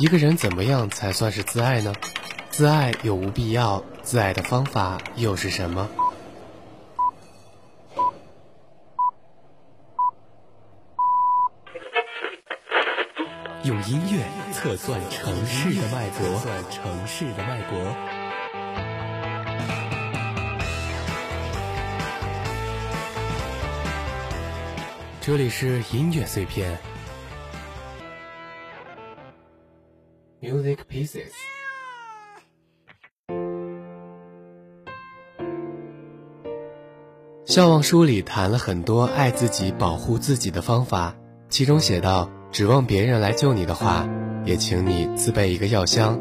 一个人怎么样才算是自爱呢？自爱有无必要？自爱的方法又是什么？用音乐测算城市的脉搏，城市的脉搏。这里是音乐碎片，Music Pieces。笑忘书里谈了很多爱自己、保护自己的方法，其中写道。指望别人来救你的话，也请你自备一个药箱。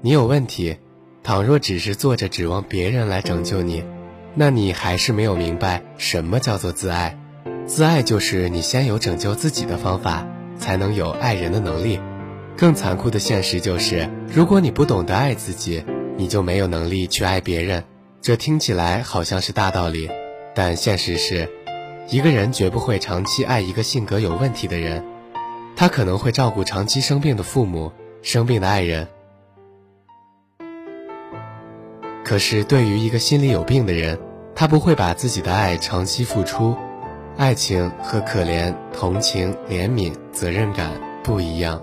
你有问题，倘若只是坐着指望别人来拯救你，那你还是没有明白什么叫做自爱。自爱就是你先有拯救自己的方法，才能有爱人的能力。更残酷的现实就是，如果你不懂得爱自己，你就没有能力去爱别人。这听起来好像是大道理，但现实是，一个人绝不会长期爱一个性格有问题的人。他可能会照顾长期生病的父母、生病的爱人，可是对于一个心里有病的人，他不会把自己的爱长期付出。爱情和可怜、同情、怜悯、责任感不一样。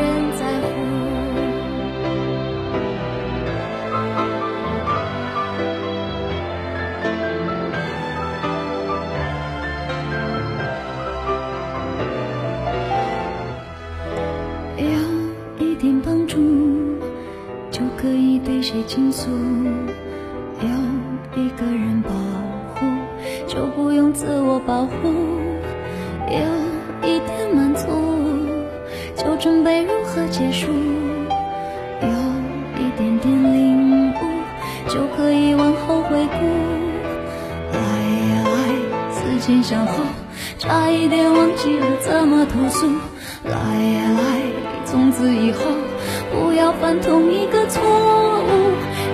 倾诉。有一个人保护，就不用自我保护；有一点满足，就准备如何结束；有一点点领悟，就可以往后回顾。来呀来，思前想后，差一点忘记了怎么投诉。来呀来，从此以后不要犯同一个错误。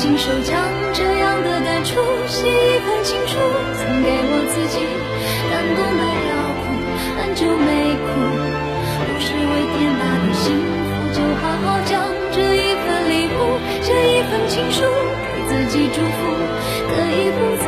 亲手将这样的感触写一封情书，送给我自己。感动的要哭，很久没哭，不是为天大的幸福，就好好将这一份礼物，写一封情书，给自己祝福，可以不。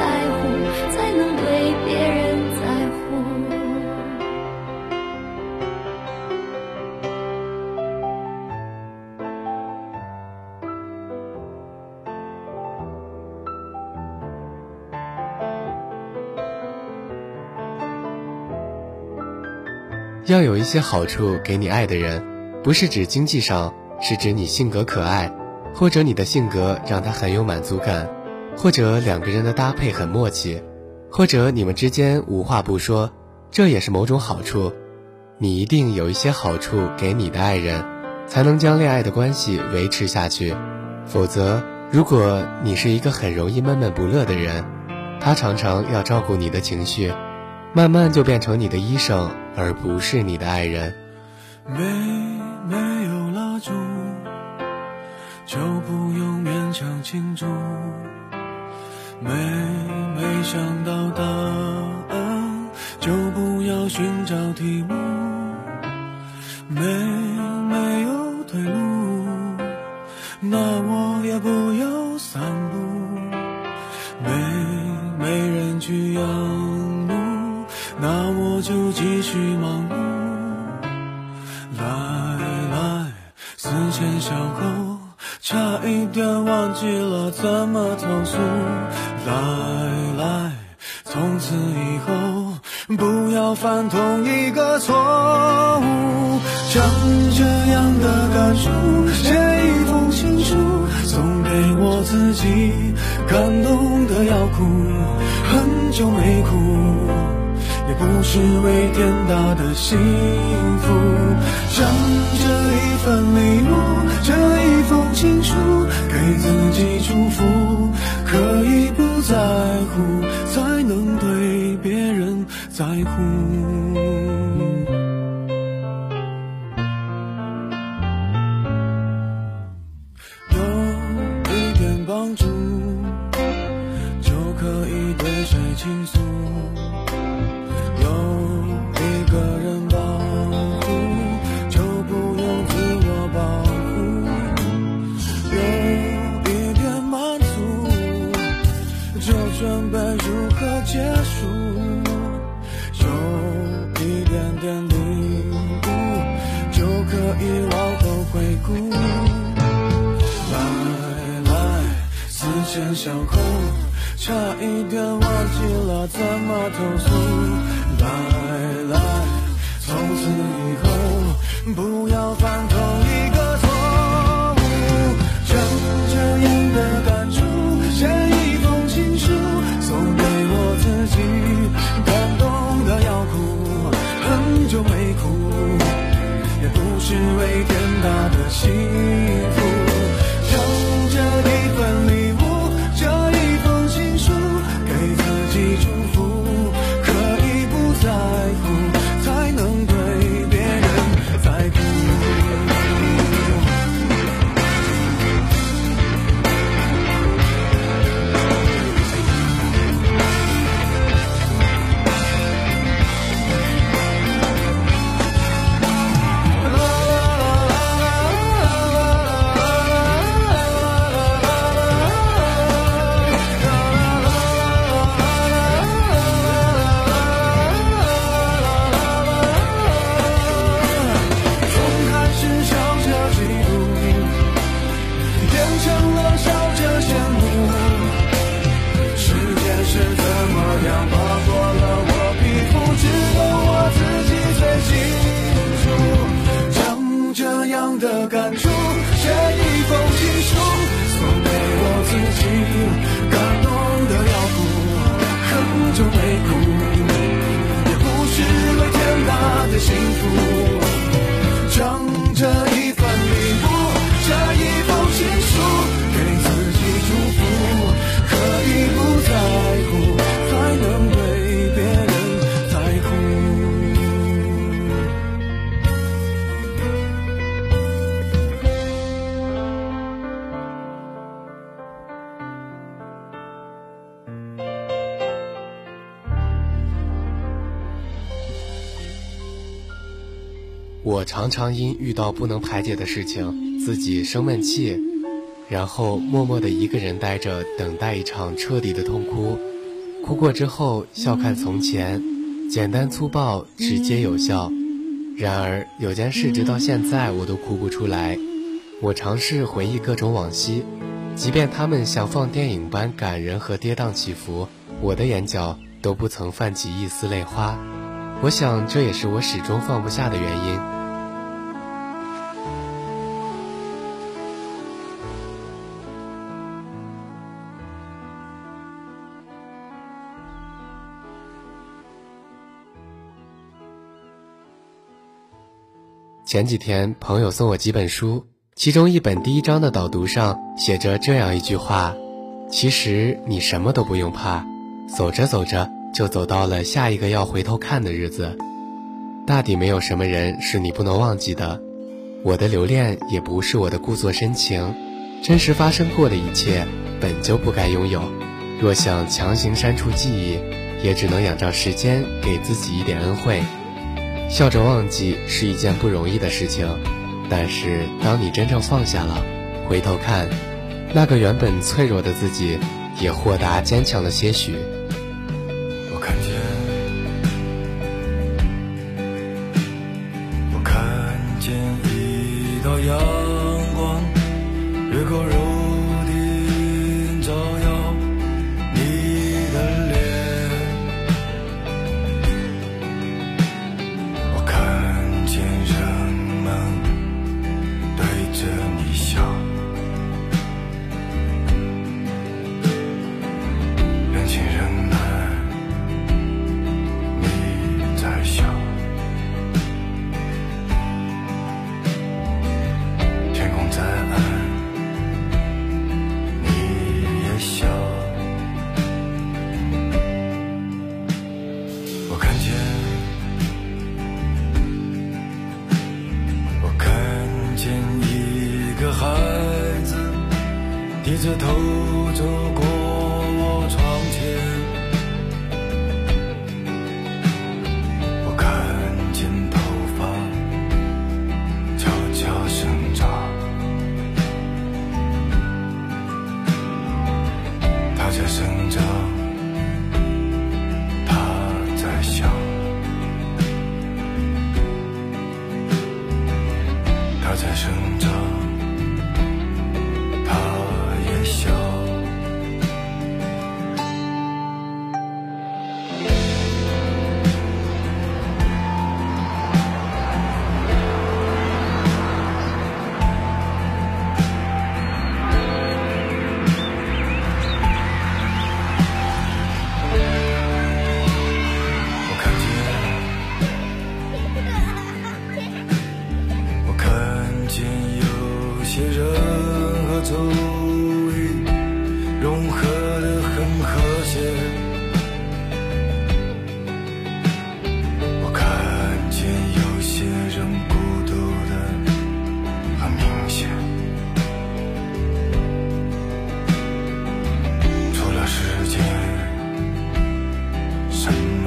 要有一些好处给你爱的人，不是指经济上，是指你性格可爱，或者你的性格让他很有满足感，或者两个人的搭配很默契，或者你们之间无话不说，这也是某种好处。你一定有一些好处给你的爱人，才能将恋爱的关系维持下去。否则，如果你是一个很容易闷闷不乐的人，他常常要照顾你的情绪，慢慢就变成你的医生，而不是你的爱人。没没有蜡烛，就不用勉强庆祝。没没想到答案，就不要寻找题目。没忘记了怎么投诉。来来，从此以后不要犯同一个错误。将这样的感触写一封情书，送给我自己，感动的要哭，很久没哭。也不是为天大的幸福，将这一份礼物，这一封情书，给自起祝福，可以不在乎，才能对别人在乎。差一点忘记了怎么投诉。就会哭，也不是为天大的幸福。我常常因遇到不能排解的事情，自己生闷气，然后默默的一个人待着，等待一场彻底的痛哭。哭过之后，笑看从前，简单粗暴，直接有效。然而有件事，直到现在我都哭不出来。我尝试回忆各种往昔，即便他们像放电影般感人和跌宕起伏，我的眼角都不曾泛起一丝泪花。我想这也是我始终放不下的原因。前几天，朋友送我几本书，其中一本第一章的导读上写着这样一句话：“其实你什么都不用怕，走着走着就走到了下一个要回头看的日子。大抵没有什么人是你不能忘记的。我的留恋也不是我的故作深情，真实发生过的一切本就不该拥有。若想强行删除记忆，也只能仰仗时间给自己一点恩惠。”笑着忘记是一件不容易的事情，但是当你真正放下了，回头看，那个原本脆弱的自己，也豁达坚强了些许。着头走过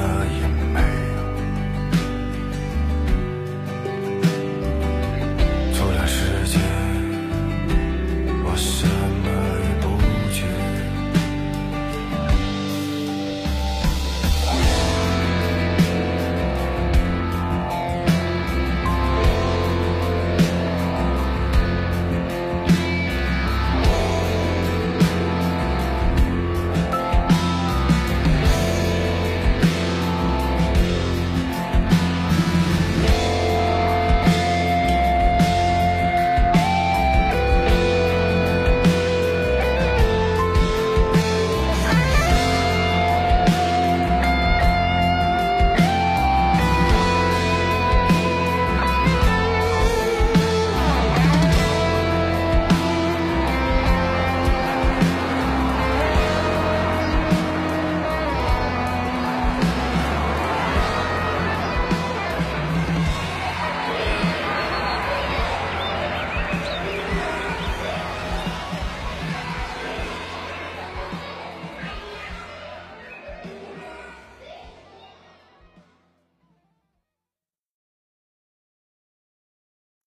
可以